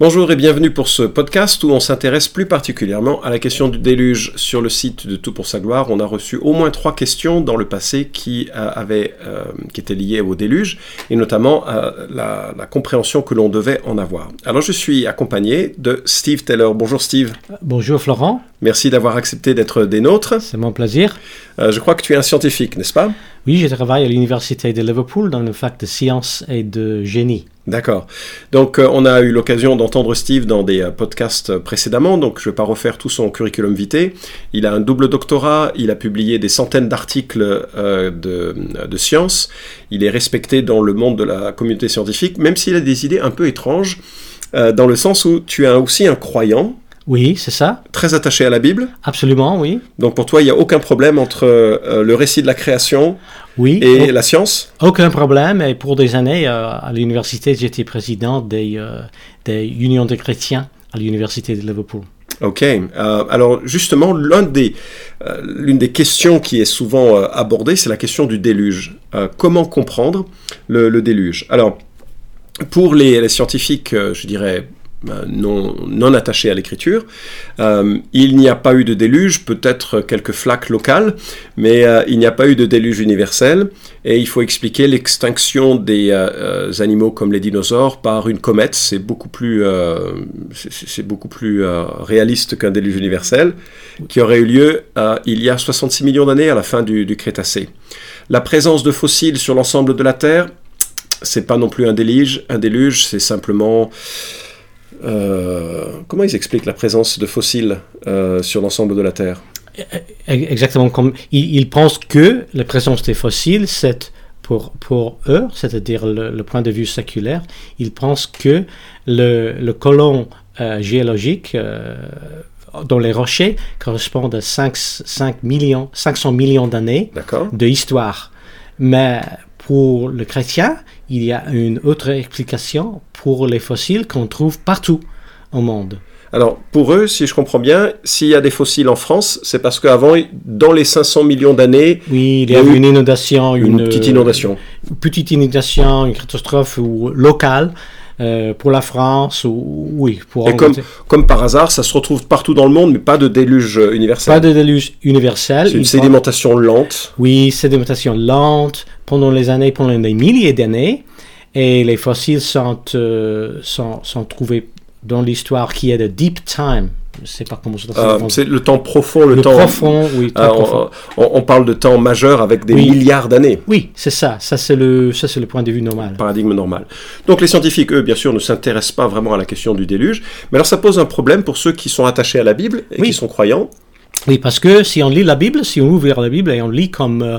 Bonjour et bienvenue pour ce podcast où on s'intéresse plus particulièrement à la question du déluge. Sur le site de Tout pour sa gloire, on a reçu au moins trois questions dans le passé qui, euh, avaient, euh, qui étaient liées au déluge et notamment à la, la compréhension que l'on devait en avoir. Alors je suis accompagné de Steve Taylor. Bonjour Steve. Bonjour Florent. Merci d'avoir accepté d'être des nôtres. C'est mon plaisir. Euh, je crois que tu es un scientifique, n'est-ce pas? Oui, je travaille à l'université de Liverpool dans le fac de sciences et de génie. D'accord. Donc euh, on a eu l'occasion d'entendre Steve dans des euh, podcasts précédemment, donc je ne vais pas refaire tout son curriculum vitae. Il a un double doctorat, il a publié des centaines d'articles euh, de, de sciences, il est respecté dans le monde de la communauté scientifique, même s'il a des idées un peu étranges, euh, dans le sens où tu es aussi un croyant, Oui, c'est ça très attaché à la Bible. Absolument, oui. Donc pour toi, il n'y a aucun problème entre euh, le récit de la création Oui, et la science? Aucun problème. Et pour des années, euh, à l'université, j'étais président des, euh, des unions de chrétiens à l'université de Liverpool. Ok. Euh, alors justement, l'un des, euh, l'une des questions qui est souvent euh, abordée, c'est la question du déluge. Comment comprendre le, le déluge? Alors, pour les, les scientifiques, je dirais non, non attachés à l'écriture, euh, il n'y a pas eu de déluge, peut-être quelques flaques locales, mais euh, il n'y a pas eu de déluge universel. Et il faut expliquer l'extinction des euh, animaux comme les dinosaures par une comète. C'est beaucoup plus, c'est- beaucoup plus réaliste qu'un déluge universel, qui aurait eu lieu il y a 66 millions d'années à la fin du, du Crétacé. La présence de fossiles sur l'ensemble de la Terre, c'est pas non plus un déluge. Un déluge, c'est simplement comment ils expliquent la présence de fossiles euh, sur l'ensemble de la Terre? E- Exactement comme ils, ils pensent que la présence des fossiles, c'est pour, pour eux, c'est-à-dire le, le point de vue séculaire, ils pensent que le, le colon euh, géologique euh, dans les rochers correspond à 5, 5 millions, 500 millions d'années D'accord de histoire. Mais pour le chrétien, il y a une autre explication pour les fossiles qu'on trouve partout au monde. Alors, pour eux, si je comprends bien, s'il y a des fossiles en France, c'est parce qu'avant, dans les 500 millions d'années, Oui, il Il y a eu une inondation, une une, petite inondation. une petite inondation, une catastrophe locale euh, pour la France ou oui pour Et comme, par hasard, ça se retrouve partout dans le monde, mais pas de déluge euh, universel. pas de déluge universel. C'est une sédimentation lente. Oui, sédimentation lente pendant les années, pendant des milliers d'années, et les fossiles sont, euh, sont, sont trouvés dans l'histoire qui est de deep time. Je sais pas comment Euh, c'est le temps profond, le, le temps. profond, oui, très Euh, profond. on, on- on parle de temps majeur avec des Oui. milliards d'années. Oui, c'est ça. Ça, c'est le, ça, c'est le point de vue normal. paradigme normal. Donc les scientifiques, eux, bien sûr, ne s'intéressent pas vraiment à la question du déluge, mais alors ça pose un problème pour ceux qui sont attachés à la Bible et Oui. qui sont croyants. Oui, parce que si on lit la Bible, si on ouvre la Bible et on lit comme, euh,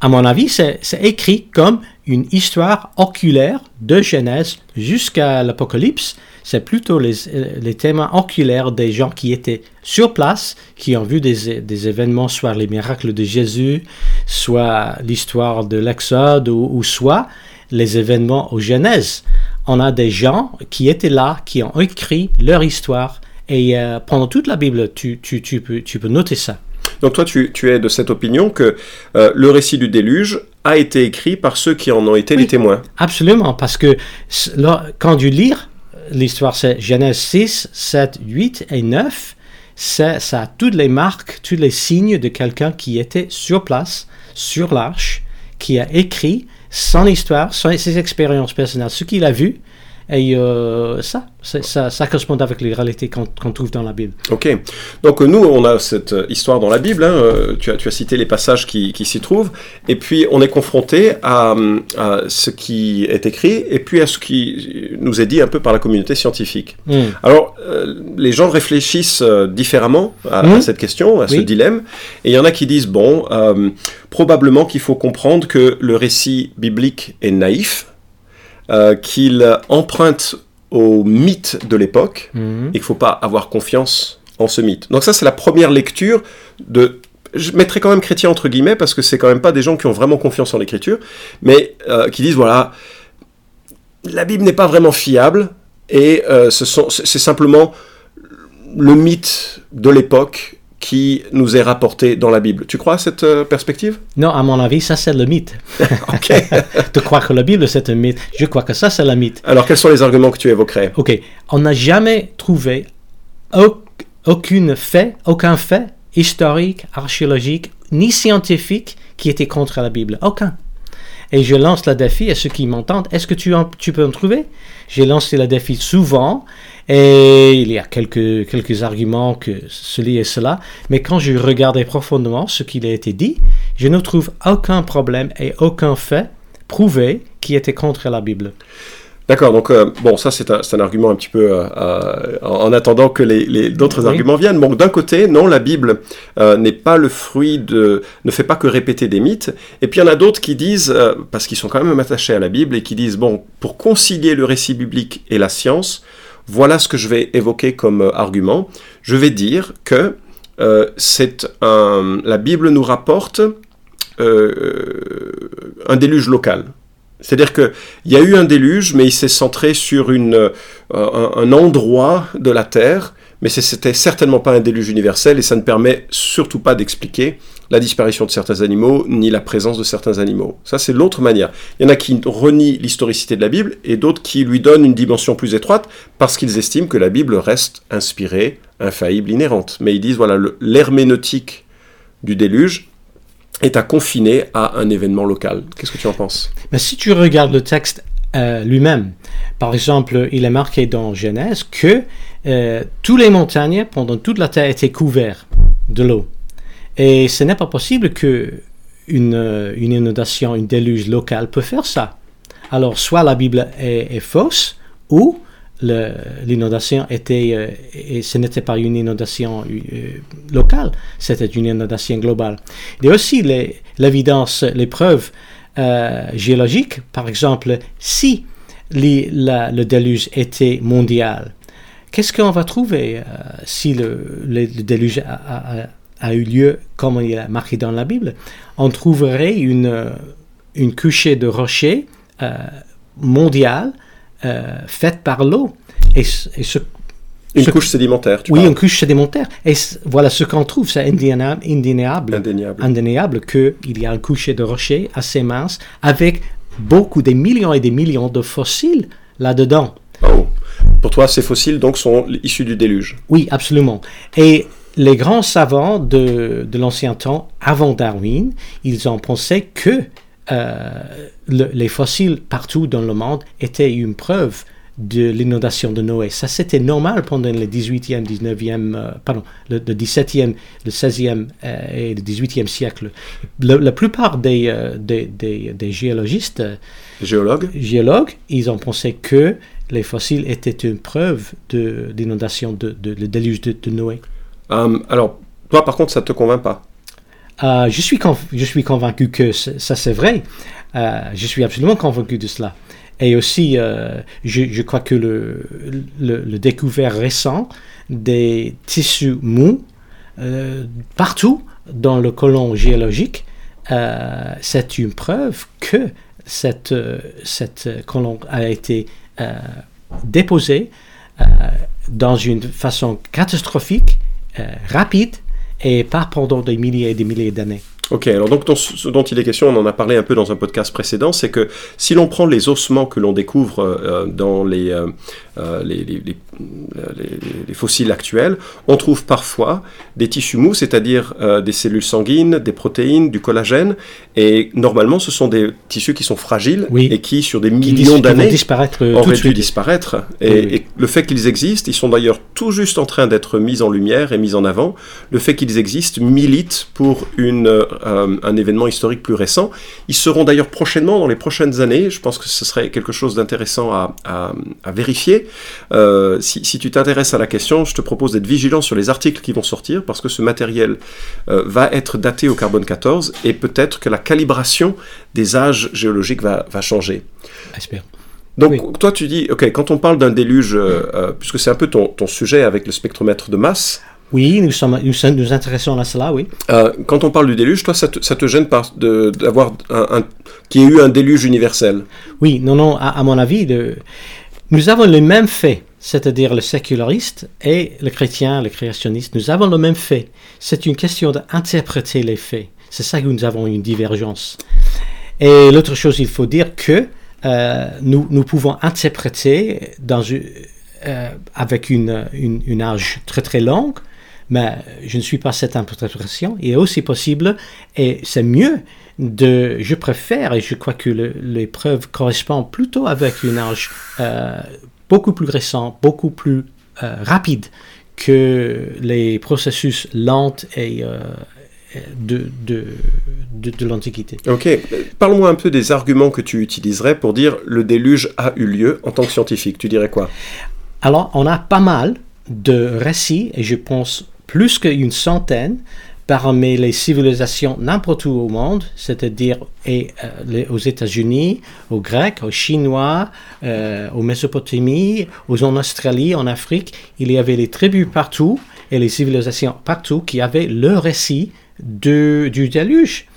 à mon avis, c'est écrit comme une histoire oculaire de Genèse jusqu'à l'Apocalypse. C'est plutôt les, euh, les témoins oculaires des gens qui étaient sur place, qui ont vu des, des événements, soit les miracles de Jésus, soit l'histoire de l'Exode, ou, ou soit les événements au Genèse. On a des gens qui étaient là, qui ont écrit leur histoire. Et euh, pendant toute la Bible, tu, tu, tu, peux, tu peux noter ça. Donc toi, tu, tu es de cette opinion que euh, le récit du déluge a été écrit par ceux qui en ont été Oui. les témoins. Absolument, parce que là, quand tu lis l'histoire, c'est Genèse 6, 7, 8 et 9, c'est- ça a toutes les marques, tous les signes de quelqu'un qui était sur place, sur l'arche, qui a écrit son histoire, son- ses expériences personnelles, ce qu'il a vu. Et euh, ça, ça, ça correspond avec les réalités qu'on trouve dans la Bible. Ok. Donc euh, nous, on a cette euh, histoire dans la Bible. hein, tu, as, tu as cité les passages qui, qui s'y trouvent. Et puis, on est confronté à, à ce qui est écrit et puis à ce qui nous est dit un peu par la communauté scientifique. Hmm. Alors, euh, les gens réfléchissent différemment à, à Mhm. cette question, à ce dilemme. Et il y en a qui disent, bon, euh, probablement qu'il faut comprendre que le récit biblique est naïf, euh, qu'il emprunte au mythe de l'époque, Mhm. et qu'il ne faut pas avoir confiance en ce mythe. Donc ça, c'est la première lecture de... Je mettrai quand même chrétien entre guillemets, parce que c'est quand même pas des gens qui ont vraiment confiance en l'écriture, mais euh, qui disent, voilà, la Bible n'est pas vraiment fiable, et euh, c'est simplement le mythe de l'époque qui nous est rapporté dans la Bible. Tu crois à cette euh, perspective? Non, à mon avis, ça c'est le mythe. Ok. de croire que la Bible c'est un mythe, je crois que ça c'est le mythe. Alors, quels sont les arguments que tu évoquerais? Ok, on n'a jamais trouvé au- aucune fait, aucun fait historique, archéologique, ni scientifique qui était contre la Bible. Aucun. Et je lance le défi à ceux qui m'entendent. Est-ce que tu, en- tu peux en trouver? J'ai lancé le défi souvent et il y a quelques, quelques arguments que ceci et cela. Mais quand je regardais profondément ce qu'il a été dit, je ne trouve aucun problème et aucun fait prouvé qui était contre la Bible. D'accord, donc euh, bon, ça c'est un, argument un petit peu euh, euh, en en attendant que les, les- d'autres Oui. arguments viennent. Bon, d'un côté, non, la Bible n'est pas le fruit de, ne fait pas que répéter des mythes. Et puis il y en a d'autres qui disent, parce qu'ils sont quand même attachés à la Bible, et qui disent bon, pour concilier le récit biblique et la science, voilà ce que je vais évoquer comme euh, argument. Je vais dire que euh, la Bible nous rapporte euh, un déluge local. C'est-à-dire qu'il y a eu un déluge, mais il s'est centré sur un endroit de la Terre, mais c'était certainement pas un déluge universel, et ça ne permet surtout pas d'expliquer la disparition de certains animaux, ni la présence de certains animaux. Ça, c'est l'autre manière. Il y en a qui renient l'historicité de la Bible, et d'autres qui lui donnent une dimension plus étroite, parce qu'ils estiment que la Bible reste inspirée, infaillible, inhérente. Mais ils disent, voilà, l'herméneutique du déluge est à confiner à un événement local. Qu'est-ce que tu en penses? Mais si tu regardes le texte euh, lui-même, par exemple, il est marqué dans Genèse que euh, tous les montagnes pendant toute la terre étaient couverts de l'eau. Et ce n'est pas possible que une, euh, une inondation, une déluge locale peut faire ça. Alors, soit la Bible est, fausse, ou l'inondation était, euh, et ce n'était pas une inondation locale, c'était une inondation globale. Il y a aussi l'évidence, les preuves euh, géologiques. Par exemple, si le déluge était mondial, qu'est-ce qu'on va trouver euh, si le, déluge a, eu lieu comme il est marqué dans la Bible? On trouverait une, euh, une couchée de rochers euh, mondiale faite par l'eau. Et, et ce Une Ce- couche sédimentaire, tu oui, parles. une couche sédimentaire. Et voilà ce qu'on trouve, c'est indénia- indéniable, Indéniable. indéniable qu'il y a un coucher de rocher assez mince avec beaucoup, des millions et des millions de fossiles là-dedans. Oh. Pour toi, ces fossiles donc sont issus du déluge. Oui, absolument. Et les grands savants de, de l'ancien temps, avant Darwin, ils ont pensé que euh, le- les fossiles partout dans le monde étaient une preuve de l'inondation de Noé. Ça, c'était normal pendant le 18e, 19e, euh, pardon, le, le 17e, le 16e euh, et le 18e siècle. Le- la plupart des, euh, des, des- des géologistes, euh, Géologue géologues, ils ont pensé que les fossiles étaient une preuve de l'inondation de, de, le déluge de, de Noé. Alors, toi, par contre, ça te convainc pas? Je, suis je suis convaincu que ça c'est vrai. Je suis absolument convaincu de cela. Et aussi, euh, je, crois que le, découvert récent des tissus mous euh, partout dans le colon géologique, euh, c'est une preuve que cette, cette colon a été déposée dans une façon catastrophique, rapide, et pas pendant des milliers et des milliers d'années. Ok, alors donc ce dont il est question, on en a parlé un peu dans un podcast précédent, c'est que si l'on prend les ossements que l'on découvre euh, dans les, euh, les, les- les- les- les fossiles actuels, on trouve parfois des tissus mous, c'est-à-dire euh, des cellules sanguines, des protéines, du collagène, et normalement ce sont des tissus qui sont fragiles Oui. et qui sur des millions d'années disparaître euh, auraient dû disparaître. Et, Oui, oui. et le fait qu'ils existent, ils sont d'ailleurs tout juste en train d'être mis en lumière et mis en avant. Le fait qu'ils existent milite pour une, euh, un événement historique plus récent. Ils seront d'ailleurs prochainement, dans les prochaines années, je pense que ce serait quelque chose d'intéressant à, à- à vérifier. Euh, si, si tu t'intéresses à la question, je te propose d'être vigilant sur les articles qui vont sortir, parce que ce matériel euh, va être daté au carbone 14, et peut-être que la calibration des âges géologiques va, va changer. J'espère. Donc, Oui. toi, tu dis, ok, quand on parle d'un déluge, euh, puisque c'est un peu ton, ton sujet avec le spectromètre de masse, Oui, nous, sommes, nous intéressons à cela, oui. euh, quand on parle du déluge, toi, ça te, ça te gêne de- d'avoir un, un- qu'il y ait eu un déluge universel? Oui, non, non, à, à mon avis, de- nous avons les mêmes faits c'est-à-dire le séculariste et le chrétien, le créationniste, nous avons le même fait. C'est une question d'interpréter les faits. C'est ça que nous avons une divergence. Et l'autre chose, il faut dire que euh, nous, pouvons interpréter euh, avec une, une, une, âge très très longue, mais je ne suis pas cette interprétation. Il est aussi possible, et c'est mieux, de, je préfère, et je crois que l'épreuve correspond plutôt avec une âge euh, beaucoup plus récent, beaucoup plus euh, rapide que les processus lents et, euh, de, de, de, de l'Antiquité. Ok, parle-moi un peu des arguments que tu utiliserais pour dire le déluge a eu lieu en tant que scientifique. Tu dirais quoi? Alors, on a pas mal de récits, et je pense plus qu'une centaine, parmi les civilisations n'importe où au monde, c'est-à-dire euh, aux États-Unis, aux Grecs, aux Chinois, euh, aux Mésopotamies, aux en Australie, en Afrique, il y avait les tribus partout et les civilisations partout qui avaient le récit de, du déluge.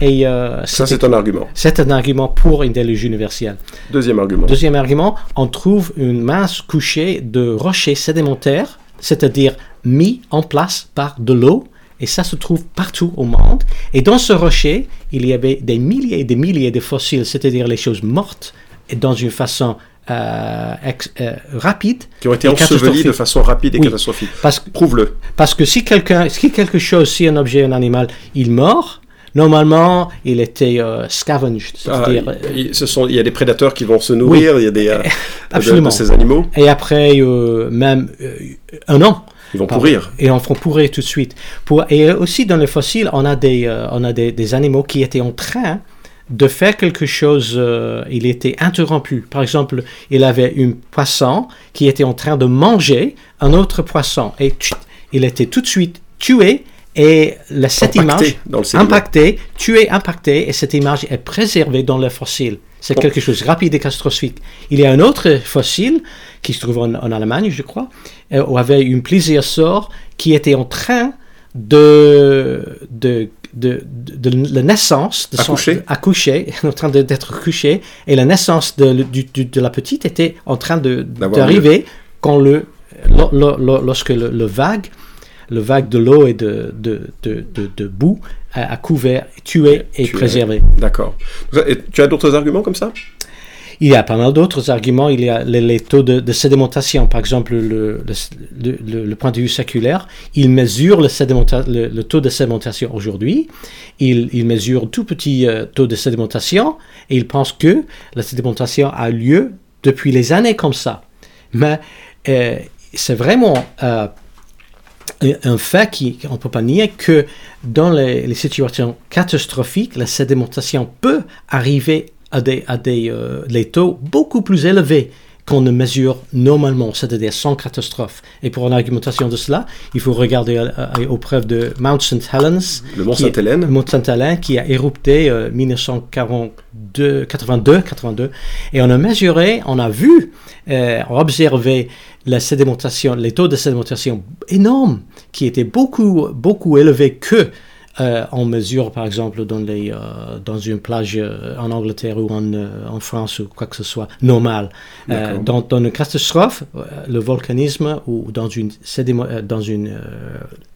Et, euh, Ça, c'est un argument. C'est un argument pour une déluge universelle. Deuxième argument. Deuxième argument, on trouve une masse couchée de rochers sédimentaires, c'est-à-dire mis en place par de l'eau et ça se trouve partout au monde. Et dans ce rocher, il y avait des milliers et des milliers de fossiles, c'est-à-dire les choses mortes, et dans une façon euh, euh, rapide. Qui ont été ensevelies de façon rapide et catastrophique. Prouve-le. Parce que si, quelqu'un, si quelque chose, si un objet, un animal, il meurt, Normalement, il était euh, scavenged. Ah, il, ce sont, il y a des prédateurs qui vont se nourrir, il y a des, Absolument. De, ces animaux. Et après, même un an, ils vont pourrir. Et on font pourrir tout de suite. Pour, et aussi dans les fossiles, on a, des, euh, on a des, des, animaux qui étaient en train de faire quelque chose, euh, il était interrompu. Par exemple, il avait un poisson qui était en train de manger un autre poisson et il était tout de suite tué et la, cette image impactée, tué, impacté, et cette image est préservée dans le fossile. C'est quelque chose de rapide et catastrophique. Il y a un autre fossile qui se trouve en, Allemagne, je crois, euh, où avait une plésiosaure qui était en train de, de, de, de, la naissance de son accoucher, en train d'être couché, et la naissance de, de, la petite était en train d'arriver quand le, lorsque le vague le vague de l'eau et de, de, de, de, boue a, couvert, tué et préservé. D'accord. Tu as d'autres arguments comme ça? Il y a pas mal d'autres arguments. Il y a les, taux de, sédimentation. Par exemple, le, le, le, point de vue séculaire, il mesure le, le taux de sédimentation aujourd'hui. Il, il, mesure tout petit euh, taux de sédimentation et il pense que la sédimentation a lieu depuis les années comme ça. Mais euh, c'est vraiment euh, un fait qu'on ne peut pas nier que dans les, situations catastrophiques, la sédimentation peut arriver à des, euh, taux beaucoup plus élevés qu'on ne mesure normalement, c'est-à-dire sans catastrophe. Et pour une argumentation de cela, il faut regarder euh, euh, aux preuves de Mount St. Helens. Le Mont Sainte-Hélène. Le Mont Sainte-Hélène qui a érupté en 1982, 82, 82. Et on a mesuré, on a vu, on a observé la sédimentation, les taux de sédimentation énormes, qui étaient beaucoup, beaucoup élevés que euh, on mesure, par exemple, dans, les, euh, dans une plage euh, en Angleterre ou en, en, France ou quoi que ce soit, normal. Dans, dans, une catastrophe, le volcanisme ou dans une, dans une,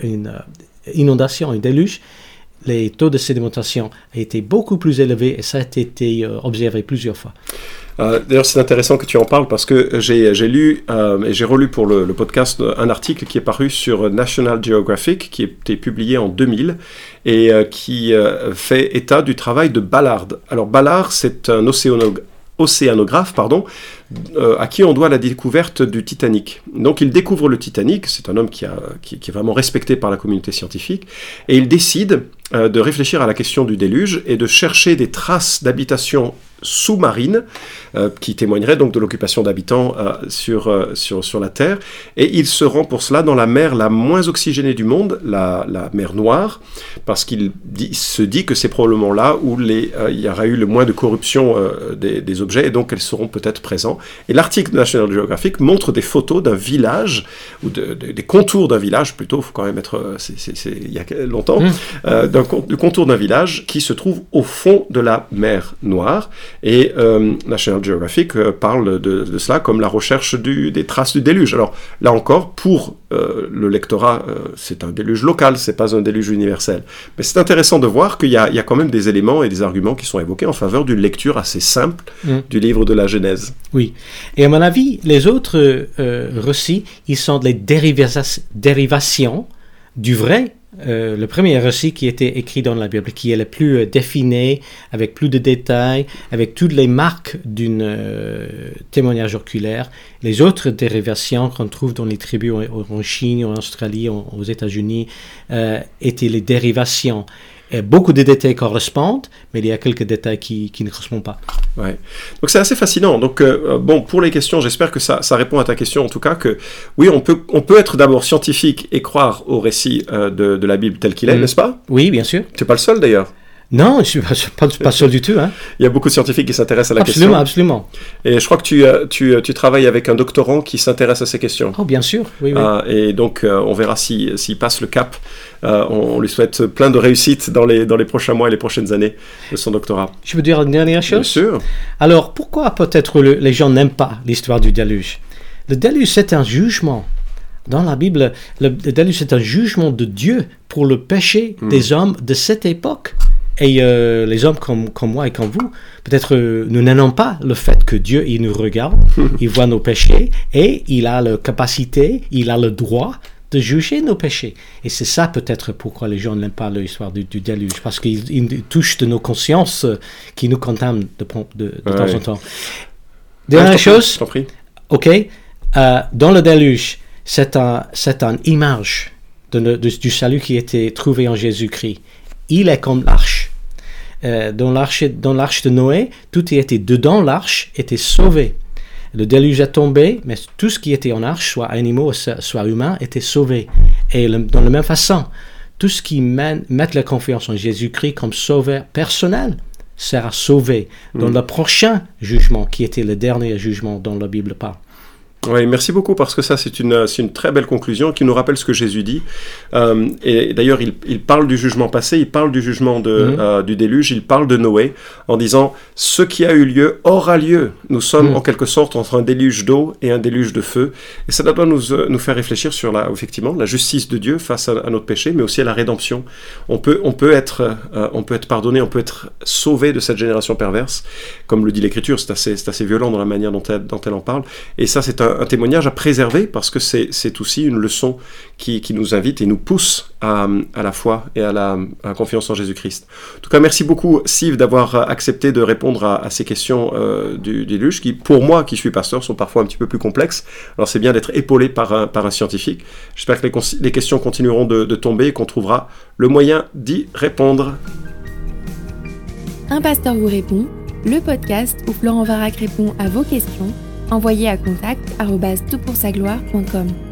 une inondation, un déluge, les taux de sédimentation étaient beaucoup plus élevés et ça a été observé plusieurs fois. Euh, d'ailleurs, c'est intéressant que tu en parles parce que j'ai lu euh, et j'ai relu pour le, podcast un article qui est paru sur National Geographic, qui a été publié en 2000 et euh, qui fait état du travail de Ballard. Alors Ballard, c'est un océanographe, pardon, à qui on doit la découverte du Titanic. Donc il découvre le Titanic, c'est un homme qui, est vraiment respecté par la communauté scientifique, et il décide de réfléchir à la question du déluge et de chercher des traces d'habitation sous-marine euh, qui témoignerait donc de l'occupation d'habitants euh, sur, euh, la Terre. Et il se rend pour cela dans la mer la moins oxygénée du monde, la, mer Noire, parce qu'il se dit que c'est probablement là où il y aura eu le moins de corruption des, objets, et donc elles seront peut-être présents. Et l'article de National Geographic montre des photos d'un village, ou des contours d'un village plutôt, il faut quand même être, c'est, il y a longtemps, mmh. du contour d'un village qui se trouve au fond de la mer Noire. Et National Geographic parle de, de, cela comme la recherche du, des traces du déluge. Alors là encore, pour le lectorat, c'est un déluge local, c'est pas un déluge universel. Mais c'est intéressant de voir qu'il y, y, a quand même des éléments et des arguments qui sont évoqués en faveur d'une lecture assez simple mm. du livre de la Genèse. Oui. Et à mon avis, les autres euh, récits, ils sont des dérivations du vrai euh, le premier récit qui était écrit dans la Bible, qui est le plus euh, défini, avec plus de détails, avec toutes les marques d'un euh, témoignage oculaire. Les autres dérivations qu'on trouve dans les tribus en, Chine, en Australie, aux États-Unis, étaient les dérivations beaucoup de détails correspondent, mais il y a quelques détails qui, qui ne correspondent pas. Ouais. Donc c'est assez fascinant. Donc euh, bon, pour les questions, j'espère que ça, ça, répond à ta question en tout cas que oui, on peut, on peut être d'abord scientifique et croire au récit euh, de, de, la Bible tel qu'il est, mm. n'est-ce pas? Oui, bien sûr. Tu n'es pas le seul d'ailleurs. Non, je ne suis pas, pas, seul du tout. Hein. Il y a beaucoup de scientifiques qui s'intéressent à la question. Absolument, absolument. Et je crois que tu, euh, tu, tu travailles avec un doctorant qui s'intéresse à ces questions. Oh, bien sûr, oui, oui. et donc, on verra s'il si, passe le cap euh, on, lui souhaite plein de réussite dans les, dans les prochains mois et les prochaines années de son doctorat. Je veux dire une dernière chose Bien sûr. Alors, pourquoi peut-être les gens n'aiment pas l'histoire du déluge? Le déluge, c'est un jugement. Dans la Bible, le, déluge, c'est un jugement de Dieu pour le péché hmm. des hommes de cette époque. Et euh, les hommes comme, comme moi et comme vous, peut-être euh, nous n'aimons pas le fait que Dieu, il nous regarde, il voit nos péchés et il a la capacité, il a le droit de juger nos péchés. Et c'est ça peut-être pourquoi les gens n'aiment pas l'histoire du, déluge, parce qu'il touche de nos consciences euh, qui nous contaminent de, de, temps en temps. Dernière chose, ok, euh, dans le déluge, c'est un, c'est une image de, du salut qui été trouvé en Jésus-Christ. Il est comme l'arche. Euh, dans l'arche de Noé, tout qui était dedans l'arche était sauvé. Le déluge a tombé, mais tout ce qui était en arche, soit animaux, soit humains, était sauvé. Et dans la même façon, tout ce qui met la confiance en Jésus-Christ comme sauveur personnel sera sauvé dans mm. le prochain jugement, qui était le dernier jugement dont la Bible parle. Oui, merci beaucoup parce que ça c'est une, une très belle conclusion qui nous rappelle ce que Jésus dit. Euh, et d'ailleurs il, il, parle du jugement passé, il parle du jugement de, mhm. euh, du déluge, il parle de Noé en disant ce qui a eu lieu aura lieu. Nous sommes mhm. en quelque sorte entre un déluge d'eau et un déluge de feu. Et ça doit nous, euh, nous faire réfléchir sur la, effectivement la justice de Dieu face à, notre péché, mais aussi à la rédemption. On peut, on peut, être, on peut être pardonné, on peut être sauvé de cette génération perverse. Comme le dit l'Écriture, c'est assez, assez violent dans la manière dont elle, dont elle en parle. Et ça c'est un un, témoignage à préserver parce que c'est aussi une leçon qui, nous invite et nous pousse à, la foi et à la, confiance en Jésus-Christ. En tout cas, merci beaucoup, Sive, d'avoir accepté de répondre à, ces questions euh, du déluge qui, pour moi, qui suis pasteur, sont parfois un petit peu plus complexes. Alors, c'est bien d'être épaulé par un, scientifique. J'espère que les, les, questions continueront de, de tomber et qu'on trouvera le moyen d'y répondre. Un pasteur vous répond, le podcast où Florent Varac répond à vos questions envoyez à contact gloire.com